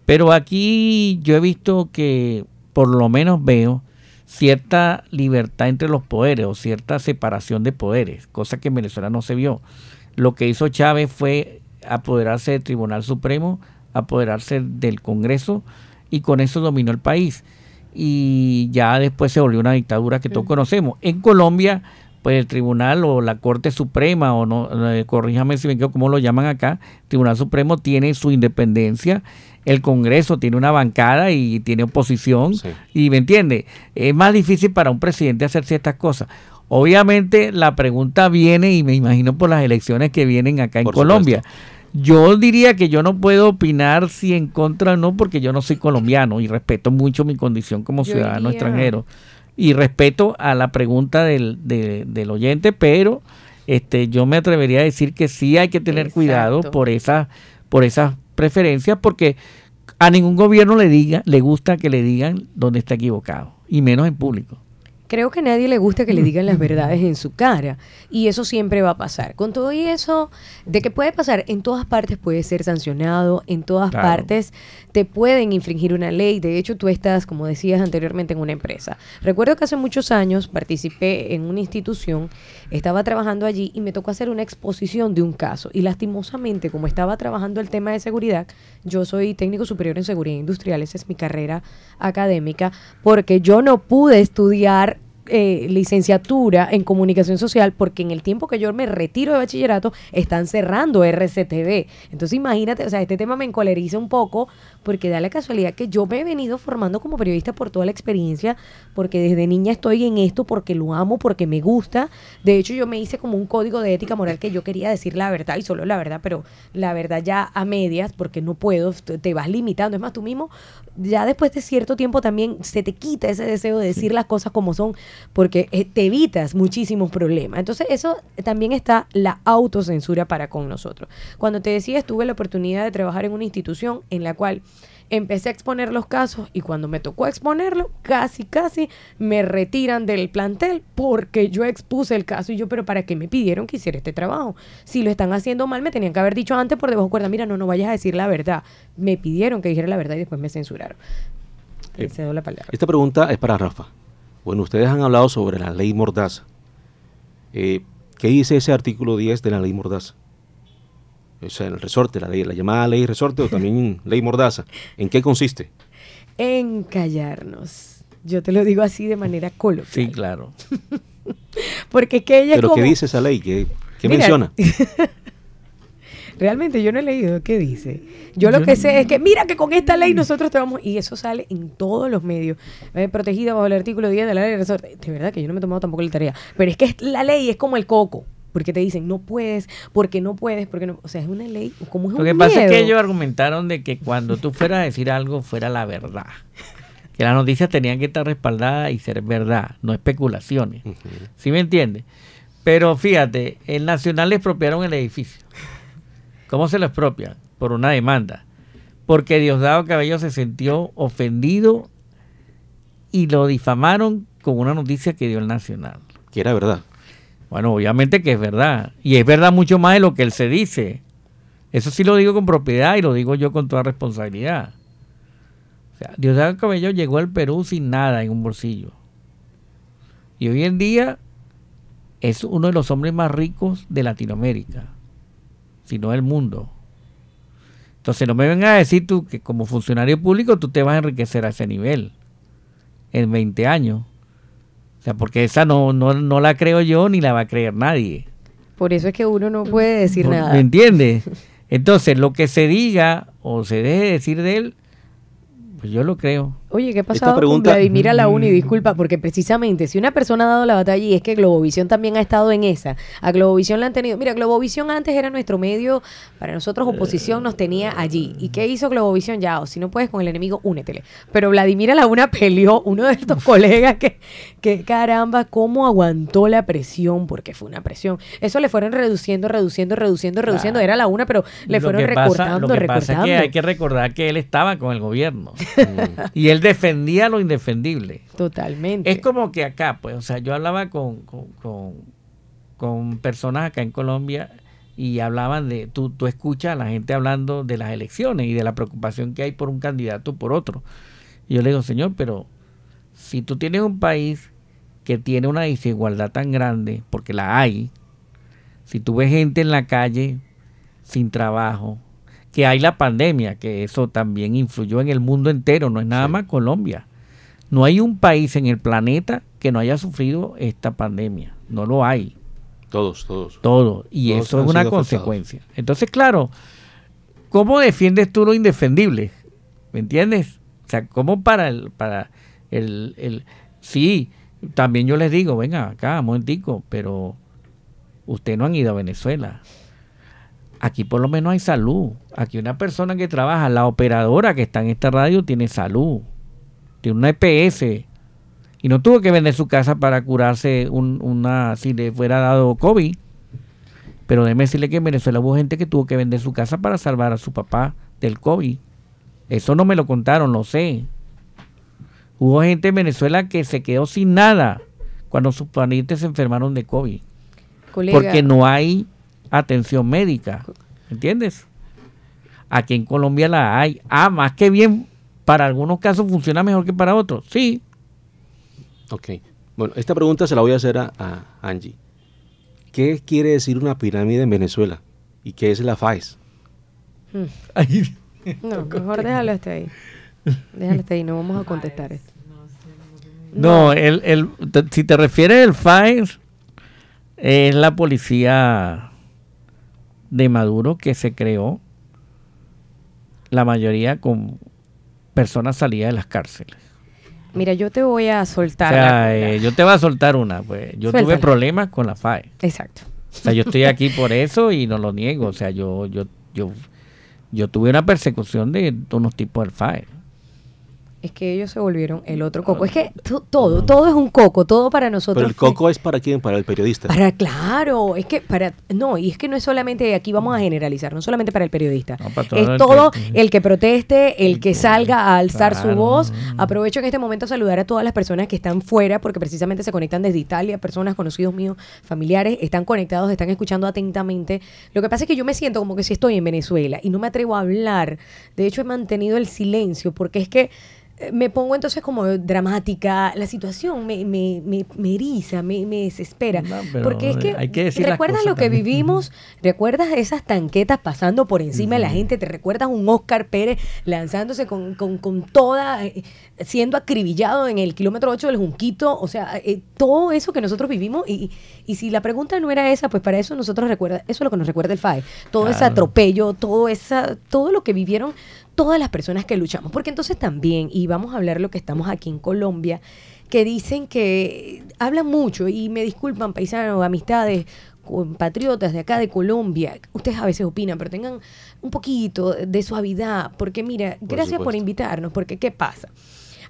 Pero aquí yo he visto que, por lo menos veo, cierta libertad entre los poderes o cierta separación de poderes, cosa que en Venezuela no se vio. Lo que hizo Chávez fue apoderarse del Tribunal Supremo, apoderarse del Congreso y con eso dominó el país. Y ya después se volvió una dictadura que todos conocemos. En Colombia, pues el Tribunal o la Corte Suprema, o no, eh, corríjame si me equivoco, como lo llaman acá, Tribunal Supremo tiene su independencia el Congreso tiene una bancada y tiene oposición. Sí. Y me entiende, es más difícil para un presidente hacer ciertas cosas. Obviamente la pregunta viene, y me imagino por las elecciones que vienen acá en por Colombia. Supuesto. Yo diría que yo no puedo opinar si en contra o no, porque yo no soy colombiano y respeto mucho mi condición como yo ciudadano diría... extranjero. Y respeto a la pregunta del, de, del oyente, pero este, yo me atrevería a decir que sí hay que tener Exacto. cuidado por esas por esas preferencias porque a ningún gobierno le diga le gusta que le digan dónde está equivocado y menos en público.
Creo que a nadie le gusta que le digan las verdades en su cara y eso siempre va a pasar. Con todo y eso, de que puede pasar, en todas partes puede ser sancionado, en todas
Claro.
partes te pueden infringir una ley. De hecho, tú estás, como decías anteriormente, en una empresa. Recuerdo que hace muchos años participé en una institución, estaba trabajando allí y me tocó hacer una exposición de un caso. Y lastimosamente, como estaba trabajando el tema de seguridad, yo soy técnico superior en seguridad industrial, esa es mi carrera académica, porque yo no pude estudiar eh, licenciatura en comunicación social porque en el tiempo que yo me retiro de bachillerato están cerrando RCTV. Entonces imagínate, o sea, este tema me encoleriza un poco porque da la casualidad que yo me he venido formando como periodista por toda la experiencia, porque desde niña estoy en esto, porque lo amo, porque me gusta. De hecho, yo me hice como un código de ética moral que yo quería decir la verdad y solo la verdad, pero la verdad ya a medias porque no puedo, te te vas limitando. Es más, tú mismo, ya después de cierto tiempo también se te quita ese deseo de decir las cosas como son porque eh, te evitas muchísimos problemas. Entonces, eso también está la autocensura para con nosotros. Cuando te decía, tuve la oportunidad de trabajar en una institución en la cual empecé a exponer los casos y cuando me tocó exponerlo, casi, casi me retiran del plantel porque yo expuse el caso y yo, pero ¿para qué me pidieron que hiciera este trabajo? Si lo están haciendo mal, me tenían que haber dicho antes por debajo de cuerda, mira, no, no vayas a decir la verdad. Me pidieron que dijera la verdad y después me censuraron.
Eh,
Cedo la palabra.
Esta pregunta es para Rafa. Bueno, ustedes han hablado sobre la ley Mordaza. Eh, ¿Qué dice ese artículo 10 de la ley Mordaza? O sea, el resorte, la, ley, la llamada ley resorte o también ley Mordaza. ¿En qué consiste?
En callarnos. Yo te lo digo así de manera coloquial.
Sí, claro.
Porque es que ella
¿Pero
como...
qué dice esa ley? ¿Qué, qué
Mira,
menciona?
Realmente yo no he leído qué dice. Yo lo que
no-
sé es que mira que con esta ley nosotros te vamos y eso sale en todos los medios. Eh, protegida bajo el artículo 10 de la ley de resorte. De verdad que yo no me he tomado tampoco la tarea, pero es que es- la ley es como el coco, porque te dicen no puedes, porque no puedes, porque no, o sea, es una ley como es
Lo
un
que pasa es que ellos argumentaron de que cuando tú fueras a decir algo fuera la verdad. Que las noticias tenían que estar respaldadas y ser verdad, no especulaciones. ¿Sí me entiendes? Pero fíjate, el Nacional le expropiaron el edificio. ¿Cómo se lo expropian? Por una demanda. Porque Diosdado Cabello se sintió ofendido y lo difamaron con una noticia que dio el Nacional.
Que era verdad.
Bueno, obviamente que es verdad. Y es verdad mucho más de lo que él se dice. Eso sí lo digo con propiedad y lo digo yo con toda responsabilidad. O sea, Diosdado Cabello llegó al Perú sin nada en un bolsillo. Y hoy en día es uno de los hombres más ricos de Latinoamérica, si no del mundo. Entonces no me vengas a decir tú que como funcionario público tú te vas a enriquecer a ese nivel en 20 años. O sea, porque esa no, no, no la creo yo ni la va a creer nadie.
Por eso es que uno no puede decir
¿Me
nada.
entiendes? Entonces, lo que se diga o se deje de decir de él, pues yo lo creo.
Oye, ¿qué
pregunta-
con Vladimir Alauni? Disculpa, porque precisamente si una persona ha dado la batalla y es que Globovisión también ha estado en esa, a Globovisión la han tenido. Mira, Globovisión antes era nuestro medio, para nosotros oposición nos tenía allí. ¿Y qué hizo Globovisión? Ya, o si no puedes con el enemigo, únetele. Pero Vladimir Alauna peleó, uno de estos colegas que, que caramba, cómo aguantó la presión, porque fue una presión. Eso le fueron reduciendo, reduciendo, reduciendo, reduciendo. Era la una, pero le
Lo
fueron
que pasa-
recortando,
lo que
recortando.
pasa es que hay que recordar que él estaba con el gobierno y él defendía lo indefendible.
Totalmente.
Es como que acá, pues, o sea, yo hablaba con, con, con- con personas acá en Colombia y hablaban de, tú, tú escuchas a la gente hablando de las elecciones y de la preocupación que hay por un candidato o por otro. Y yo le digo, señor, pero si tú tienes un país que tiene una desigualdad tan grande, porque la hay, si tú ves gente en la calle sin trabajo, que hay la pandemia, que eso también influyó en el mundo entero, no es nada más Colombia. No hay un país en el planeta que no haya sufrido esta pandemia, no lo hay.
Todos, todos.
Todo. Y
Todos
eso es una
afectados.
consecuencia. Entonces, claro, ¿cómo defiendes tú lo indefendible? ¿Me entiendes? O sea, ¿cómo para el, para el, el sí, también yo les digo, venga acá, un momentico, pero ustedes no han ido a Venezuela. Aquí por lo menos hay salud. Aquí una persona que trabaja, la operadora que está en esta radio tiene salud. Tiene una EPS. Y no tuvo que vender su casa para curarse un- una, si le fuera dado COVID. Pero déjeme decirle que en Venezuela hubo gente que tuvo que vender su casa para salvar a su papá del COVID. Eso no me lo contaron, lo sé. Hubo gente en Venezuela que se quedó sin nada cuando sus parientes se enfermaron de COVID. Porque no hay atención médica, ¿entiendes? Aquí en Colombia la hay. Ah, más que bien, para algunos casos funciona mejor que para otros. Sí.
Ok. Bueno, esta pregunta se la voy a hacer a, Angie. ¿Qué quiere decir una pirámide en Venezuela? ¿Y qué es la FAES?
Hmm. No, mejor déjalo hasta ahí. Déjalo hasta ahí, no vamos a contestar esto.
No, el, el, si te refieres al FAES, es la policía de Maduro que se creó, la mayoría con personas salidas de las cárceles.
Mira, yo te voy a soltar.
O sea, eh, yo te voy a soltar una. Pues yo tuve problemas con la FAE.
Exacto.
O sea, yo estoy aquí por eso y no lo niego. O sea, yo, yo, yo, yo tuve una persecución de unos tipos del FAE
es que ellos se volvieron el otro coco. Es que todo, todo es un coco, todo para nosotros.
Pero el coco es para quién, para el periodista.
Para, claro, es que para, no, y es que no es solamente, aquí vamos a generalizar, no solamente para el periodista. es todo el que proteste, el que salga a alzar su voz. Aprovecho en este momento a saludar a todas las personas que están fuera, porque precisamente se conectan desde Italia, personas conocidos míos, familiares, están conectados, están escuchando atentamente. Lo que pasa es que yo me siento como que si estoy en Venezuela y no me atrevo a hablar. De hecho, he mantenido el silencio, porque es que me pongo entonces como dramática, la situación me, me, me, me eriza, me, me desespera. porque es que,
hay que
recuerdas lo que vivimos, recuerdas esas tanquetas pasando por encima de la gente, te recuerdas un Oscar Pérez lanzándose con, con, con toda, eh, siendo acribillado en el kilómetro 8 del Junquito, o sea, eh, todo eso que nosotros vivimos y, y si la pregunta no era esa, pues para eso nosotros recuerda, eso es lo que nos recuerda el FAE, todo ese atropello, todo, esa, todo lo que vivieron todas las personas que luchamos, porque entonces también, y vamos a hablar lo que estamos aquí en Colombia, que dicen que hablan mucho, y me disculpan paisanos, amistades, patriotas de acá de Colombia, ustedes a veces opinan, pero tengan un poquito de suavidad, porque mira, gracias por invitarnos, porque ¿qué pasa?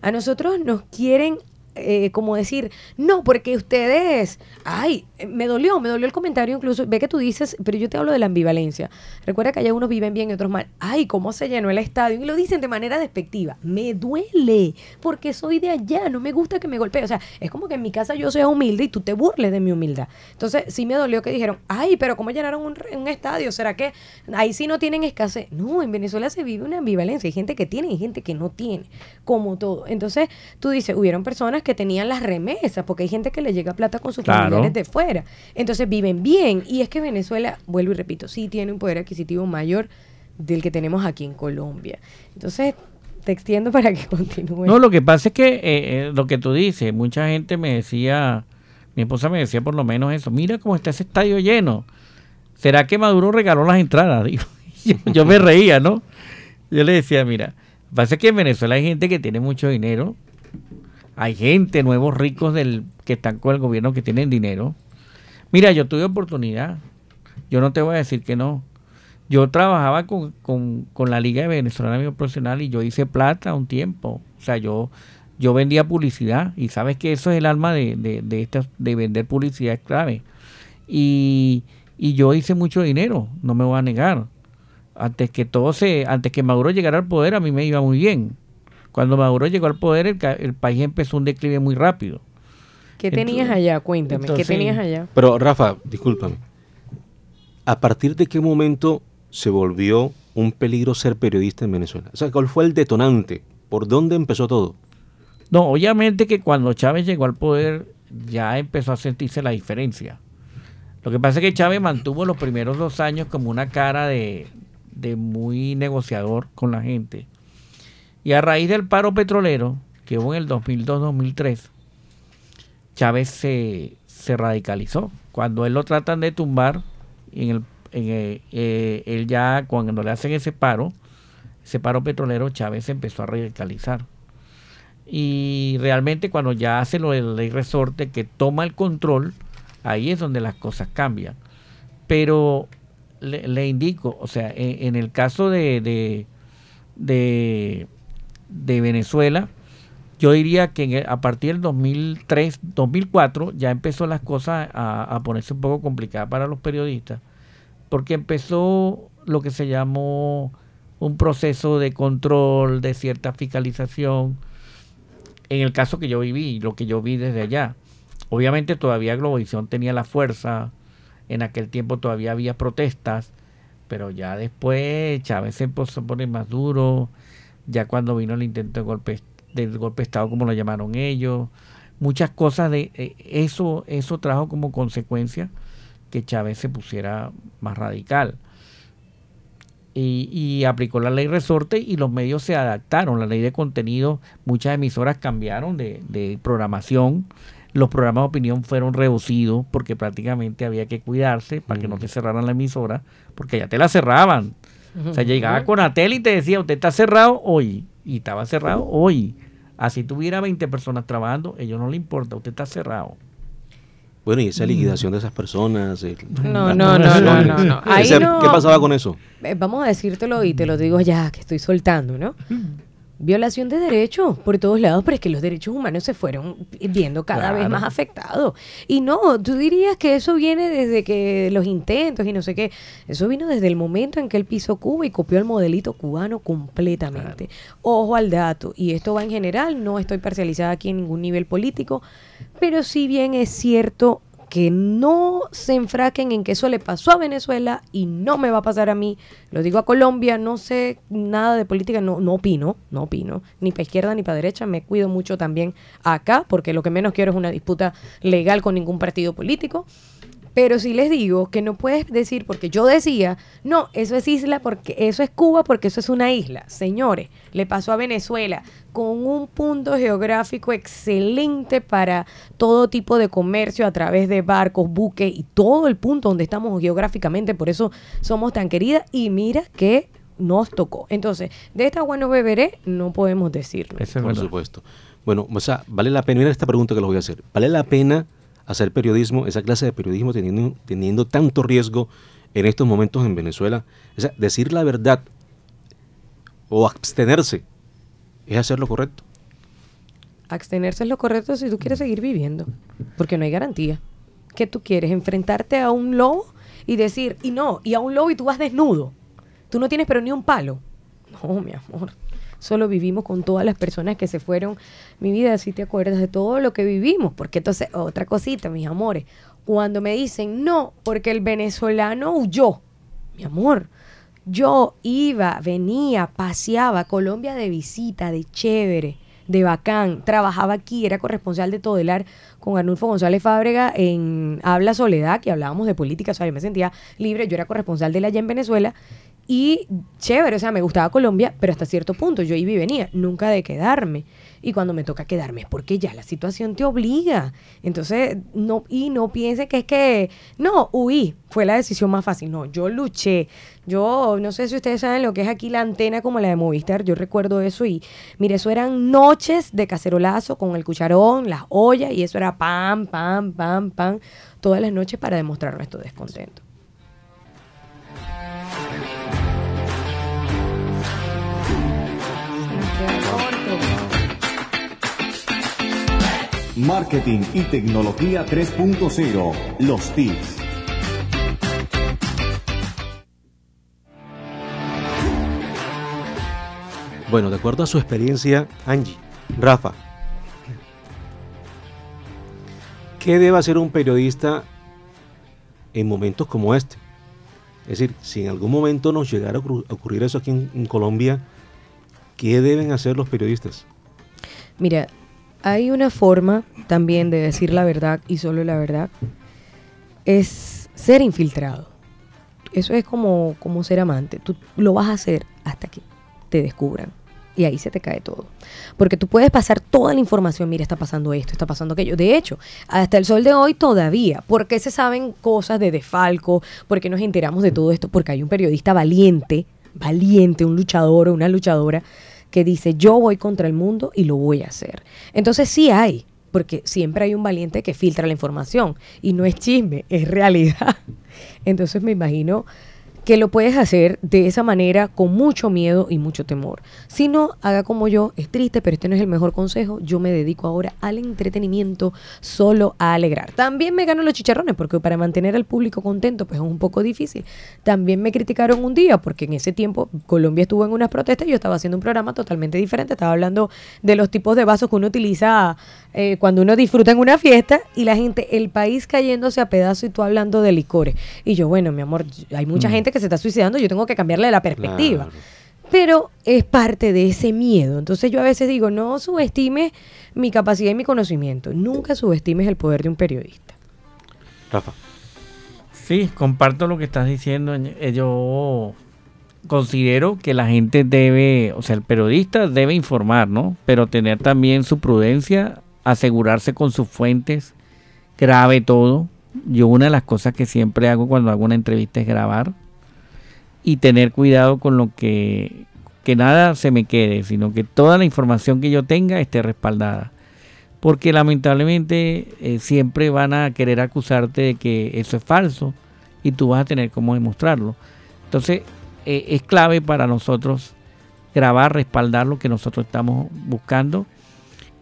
A nosotros nos quieren eh, como decir, no, porque ustedes, ay, me dolió, me dolió el comentario incluso, ve que tú dices, pero yo te hablo de la ambivalencia. Recuerda que hay unos viven bien y otros mal. Ay, cómo se llenó el estadio. Y lo dicen de manera despectiva. Me duele, porque soy de allá, no me gusta que me golpee. O sea, es como que en mi casa yo sea humilde y tú te burles de mi humildad. Entonces, sí me dolió que dijeron, ay, pero ¿cómo llenaron un, un estadio? ¿Será que ahí sí no tienen escasez? No, en Venezuela se vive una ambivalencia. Hay gente que tiene y gente que no tiene, como todo. Entonces, tú dices, hubieron personas que tenían las remesas, porque hay gente que le llega plata con sus familiares de fuera. Entonces viven bien. Y es que Venezuela, vuelvo y repito, sí tiene un poder adquisitivo mayor del que tenemos aquí en Colombia. Entonces, te extiendo para que continúe.
No, lo que pasa es que eh, eh, lo que tú dices, mucha gente me decía, mi esposa me decía por lo menos eso, mira cómo está ese estadio lleno. ¿Será que Maduro regaló las entradas? yo, me reía, ¿no? Yo le decía, mira, pasa que en Venezuela hay gente que tiene mucho dinero, hay gente, nuevos ricos del que están con el gobierno que tienen dinero. Mira, yo tuve oportunidad. Yo no te voy a decir que no. Yo trabajaba con, la Liga de Venezolana Profesional y yo hice plata un tiempo. O sea, yo, yo vendía publicidad y sabes que eso es el alma de, de, de, de vender publicidad es clave. Y, y yo hice mucho dinero, no me voy a negar. Antes que todo se, antes que Maduro llegara al poder, a mí me iba muy bien. Cuando Maduro llegó al poder, el, país empezó un declive muy rápido.
¿Qué tenías allá? Cuéntame, ¿qué tenías allá?
Pero Rafa, discúlpame. ¿A partir de qué momento se volvió un peligro ser periodista en Venezuela? O sea, ¿cuál fue el detonante? ¿Por dónde empezó todo?
No, obviamente que cuando Chávez llegó al poder ya empezó a sentirse la diferencia. Lo que pasa es que Chávez mantuvo los primeros dos años como una cara de, de muy negociador con la gente. Y a raíz del paro petrolero, que hubo en el 2002-2003, Chávez se, radicalizó. Cuando él lo tratan de tumbar, en el, eh, eh, él ya, cuando le hacen ese paro, ese paro petrolero, Chávez se empezó a radicalizar. Y realmente cuando ya hace lo del ley resorte, que toma el control, ahí es donde las cosas cambian. Pero le, indico, o sea, en, el caso de, de de Venezuela, yo diría que a partir del 2003, 2004 ya empezó las cosas a, ponerse un poco complicadas para los periodistas, porque empezó lo que se llamó un proceso de control, de cierta fiscalización, en el caso que yo viví, lo que yo vi desde allá. Obviamente todavía Globovisión tenía la fuerza, en aquel tiempo todavía había protestas, pero ya después Chávez se puso a poner más duro, ya cuando vino el intento de golpe, del golpe de Estado, como lo llamaron ellos, muchas cosas de eh, eso, eso trajo como consecuencia que Chávez se pusiera más radical. Y, aplicó la ley resorte y los medios se adaptaron. La ley de contenido, muchas emisoras cambiaron de, de programación los programas de opinión fueron reducidos porque prácticamente había que cuidarse para que no te cerraran la emisora, porque ya te la cerraban. O sea, llegaba con Atel y te decía, usted está cerrado hoy, y estaba cerrado hoy. Así tuviera 20 personas trabajando, a ellos no le importa, usted está cerrado.
Bueno, y esa liquidación de esas personas.
no, no, no, no, no,
¿Qué pasaba con eso?
Eh, vamos a decírtelo y te lo digo ya que estoy soltando, ¿no? Violación de derechos por todos lados, pero es que los derechos humanos se fueron viendo cada vez más afectados. Y no, tú dirías que eso viene desde que los intentos y no sé qué, eso vino desde el momento en que él pisó Cuba y copió el modelito cubano completamente. Ojo al dato, y esto va en general, no estoy parcializada aquí en ningún nivel político, pero si bien es cierto que no se enfraquen en que eso le pasó a Venezuela y no me va a pasar a mí. Lo digo a Colombia, no sé nada de política, no, no opino, no opino, ni para izquierda ni para derecha, me cuido mucho también acá, porque lo que menos quiero es una disputa legal con ningún partido político. Pero si les digo que no puedes decir, porque yo decía, no, eso es isla, porque eso es Cuba, porque eso es una isla. Señores, le pasó a Venezuela con un punto geográfico excelente para todo tipo de comercio a través de barcos, buques y todo el punto donde estamos geográficamente. Por eso somos tan queridas. Y mira que nos tocó. Entonces, de esta agua no beberé, no podemos decirlo.
Por supuesto. Bueno, o sea, vale la pena, mira esta pregunta que les voy a hacer. ¿Vale la pena hacer periodismo, esa clase de periodismo teniendo, teniendo tanto riesgo en estos momentos en Venezuela? O sea, decir la verdad o abstenerse es hacer lo correcto.
Abstenerse es lo correcto si tú quieres seguir viviendo, porque no hay garantía. ¿Qué tú quieres? ¿Enfrentarte a un lobo y decir, y no, y a un lobo y tú vas desnudo? Tú no tienes pero ni un palo. No, mi amor. Solo vivimos con todas las personas que se fueron. Mi vida, si te acuerdas de todo lo que vivimos. Porque entonces, otra cosita, mis amores. Cuando me dicen no, porque el venezolano huyó. Mi amor, yo iba, venía, paseaba Colombia de visita, de chévere, de bacán. Trabajaba aquí, era corresponsal de Todelar con Arnulfo González Fábrega en Habla Soledad, que hablábamos de política, o sea, yo me sentía libre, yo era corresponsal de él allá en Venezuela. Y chévere, o sea, me gustaba Colombia, pero hasta cierto punto yo iba y venía, nunca de quedarme. Y cuando me toca quedarme es porque ya la situación te obliga. Entonces, no, y no piense que es que, no, huí, fue la decisión más fácil. No, yo luché. Yo no sé si ustedes saben lo que es aquí la antena como la de Movistar. Yo recuerdo eso y, mire, eso eran noches de cacerolazo con el cucharón, las ollas y eso era pam, pam, pam, pam, todas las noches para demostrar nuestro descontento.
Marketing y tecnología 3.0. Los tips.
Bueno, de acuerdo a su experiencia, Angie, Rafa, ¿qué debe hacer un periodista en momentos como este? Es decir, si en algún momento nos llegara a ocurrir eso aquí en, en Colombia, ¿qué deben hacer los periodistas?
Mira, hay una forma también de decir la verdad y solo la verdad. Es ser infiltrado. Eso es como, como ser amante. Tú lo vas a hacer hasta que te descubran. Y ahí se te cae todo. Porque tú puedes pasar toda la información, mira, está pasando esto, está pasando aquello. De hecho, hasta el sol de hoy todavía. ¿Por qué se saben cosas de desfalco? ¿Por qué nos enteramos de todo esto? Porque hay un periodista valiente, valiente, un luchador o una luchadora que dice yo voy contra el mundo y lo voy a hacer. Entonces sí hay, porque siempre hay un valiente que filtra la información y no es chisme, es realidad. Entonces me imagino que lo puedes hacer de esa manera con mucho miedo y mucho temor. Si no, haga como yo, es triste, pero este no es el mejor consejo. Yo me dedico ahora al entretenimiento, solo a alegrar. También me gano los chicharrones, porque para mantener al público contento, pues es un poco difícil. También me criticaron un día, porque en ese tiempo Colombia estuvo en unas protestas y yo estaba haciendo un programa totalmente diferente. Estaba hablando de los tipos de vasos que uno utiliza eh, cuando uno disfruta en una fiesta y la gente, el país cayéndose a pedazos y tú hablando de licores. Y yo, bueno, mi amor, hay mucha mm. gente que se está suicidando, yo tengo que cambiarle la perspectiva. Pero es parte de ese miedo. Entonces yo a veces digo, no subestimes mi capacidad y mi conocimiento. Nunca subestimes el poder de un periodista.
Rafa.
Sí, comparto lo que estás diciendo. Eh, yo considero que la gente debe, o sea, el periodista debe informar, ¿no? Pero tener también su prudencia, asegurarse con sus fuentes, grabe todo. Yo una de las cosas que siempre hago cuando hago una entrevista es grabar y tener cuidado con lo que, que nada se me quede, sino que toda la información que yo tenga esté respaldada. Porque lamentablemente eh, siempre van a querer acusarte de que eso es falso y tú vas a tener cómo demostrarlo. Entonces eh, es clave para nosotros grabar, respaldar lo que nosotros estamos buscando.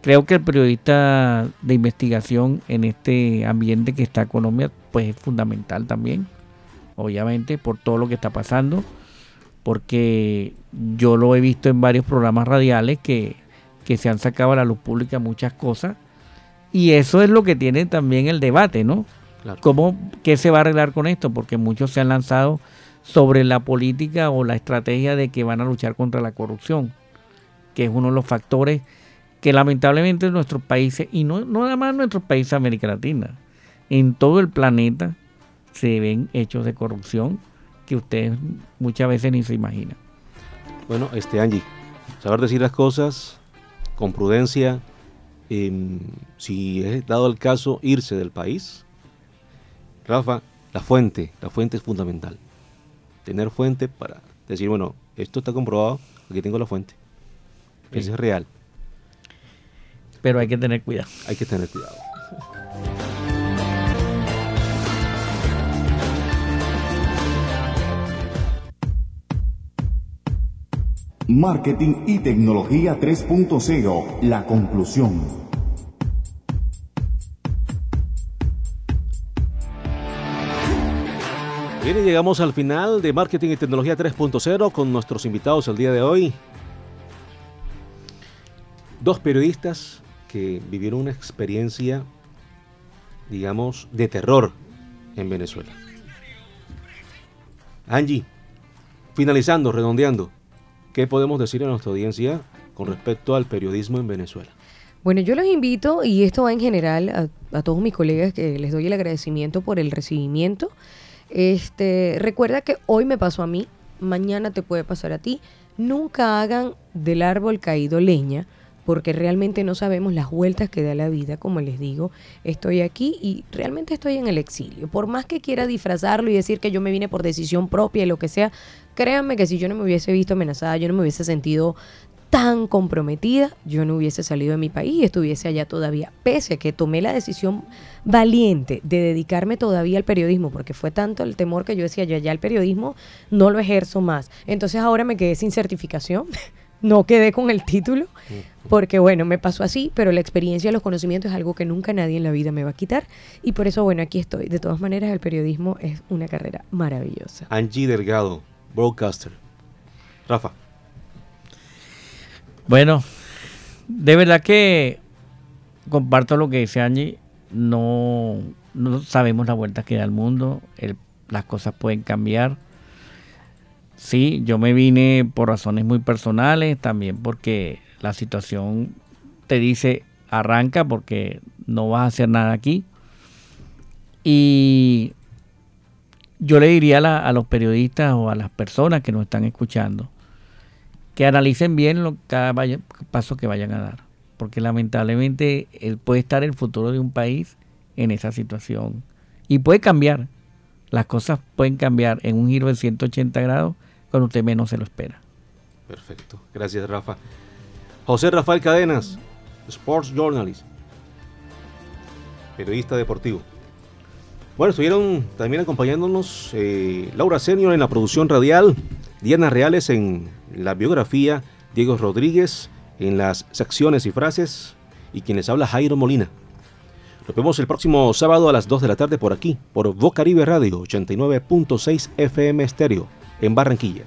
Creo que el periodista de investigación en este ambiente que está Colombia, pues es fundamental también obviamente, por todo lo que está pasando, porque yo lo he visto en varios programas radiales que, se han sacado a la luz pública muchas cosas, y eso es lo que tiene también el debate, ¿no? ¿Cómo, ¿Qué se va a arreglar con esto? Porque muchos se han lanzado sobre la política o la estrategia de que van a luchar contra la corrupción, que es uno de los factores que lamentablemente en nuestros países, y no, no nada más en nuestros países de América Latina, en todo el planeta, se ven hechos de corrupción que ustedes muchas veces ni se imaginan.
Bueno, este Angie, saber decir las cosas con prudencia, em, si es dado el caso irse del país. Rafa, la fuente, la fuente es fundamental. Tener fuente para decir, bueno, esto está comprobado, aquí tengo la fuente. Eso es real.
Pero hay que tener cuidado.
Hay que tener cuidado.
Marketing y Tecnología 3.0, la conclusión.
Bien, y llegamos al final de Marketing y Tecnología 3.0 con nuestros invitados el día de hoy. Dos periodistas que vivieron una experiencia, digamos, de terror en Venezuela. Angie, finalizando, redondeando, ¿Qué podemos decir a nuestra audiencia con respecto al periodismo en Venezuela?
Bueno, yo los invito, y esto va en general a, todos mis colegas que les doy el agradecimiento por el recibimiento. Este, recuerda que hoy me pasó a mí, mañana te puede pasar a ti. Nunca hagan del árbol caído leña, porque realmente no sabemos las vueltas que da la vida, como les digo, estoy aquí y realmente estoy en el exilio. Por más que quiera disfrazarlo y decir que yo me vine por decisión propia y lo que sea, créanme que si yo no me hubiese visto amenazada, yo no me hubiese sentido tan comprometida, yo no hubiese salido de mi país y estuviese allá todavía, pese a que tomé la decisión valiente de dedicarme todavía al periodismo, porque fue tanto el temor que yo decía, ya ya el periodismo no lo ejerzo más. Entonces ahora me quedé sin certificación. no quedé con el título, porque bueno, me pasó así, pero la experiencia, los conocimientos es algo que nunca nadie en la vida me va a quitar y por eso bueno, aquí estoy. De todas maneras, el periodismo es una carrera maravillosa.
Angie Delgado, broadcaster. Rafa.
Bueno, de verdad que comparto lo que dice Angie, no, no sabemos la vuelta que da el mundo, las cosas pueden cambiar Sí, yo me vine por razones muy personales, también porque la situación te dice arranca porque no vas a hacer nada aquí. Y yo le diría a, los periodistas o a las personas que nos están escuchando que analicen bien cada paso que vayan a dar, porque lamentablemente puede estar el futuro de un país en esa situación y puede cambiar. Las cosas pueden cambiar en un giro de 180 grados cuando usted menos se lo espera.
Perfecto. Gracias, Rafa. José Rafael Cadenas, Sports Journalist, periodista deportivo. Bueno, estuvieron también acompañándonos eh, Laura Senior en la producción radial, Diana Reales en la biografía, Diego Rodríguez en las secciones y frases y quienes habla Jairo Molina. Nos vemos el próximo sábado a las 2 de la tarde por aquí, por Caribe Radio 89.6 FM Estéreo, en Barranquilla.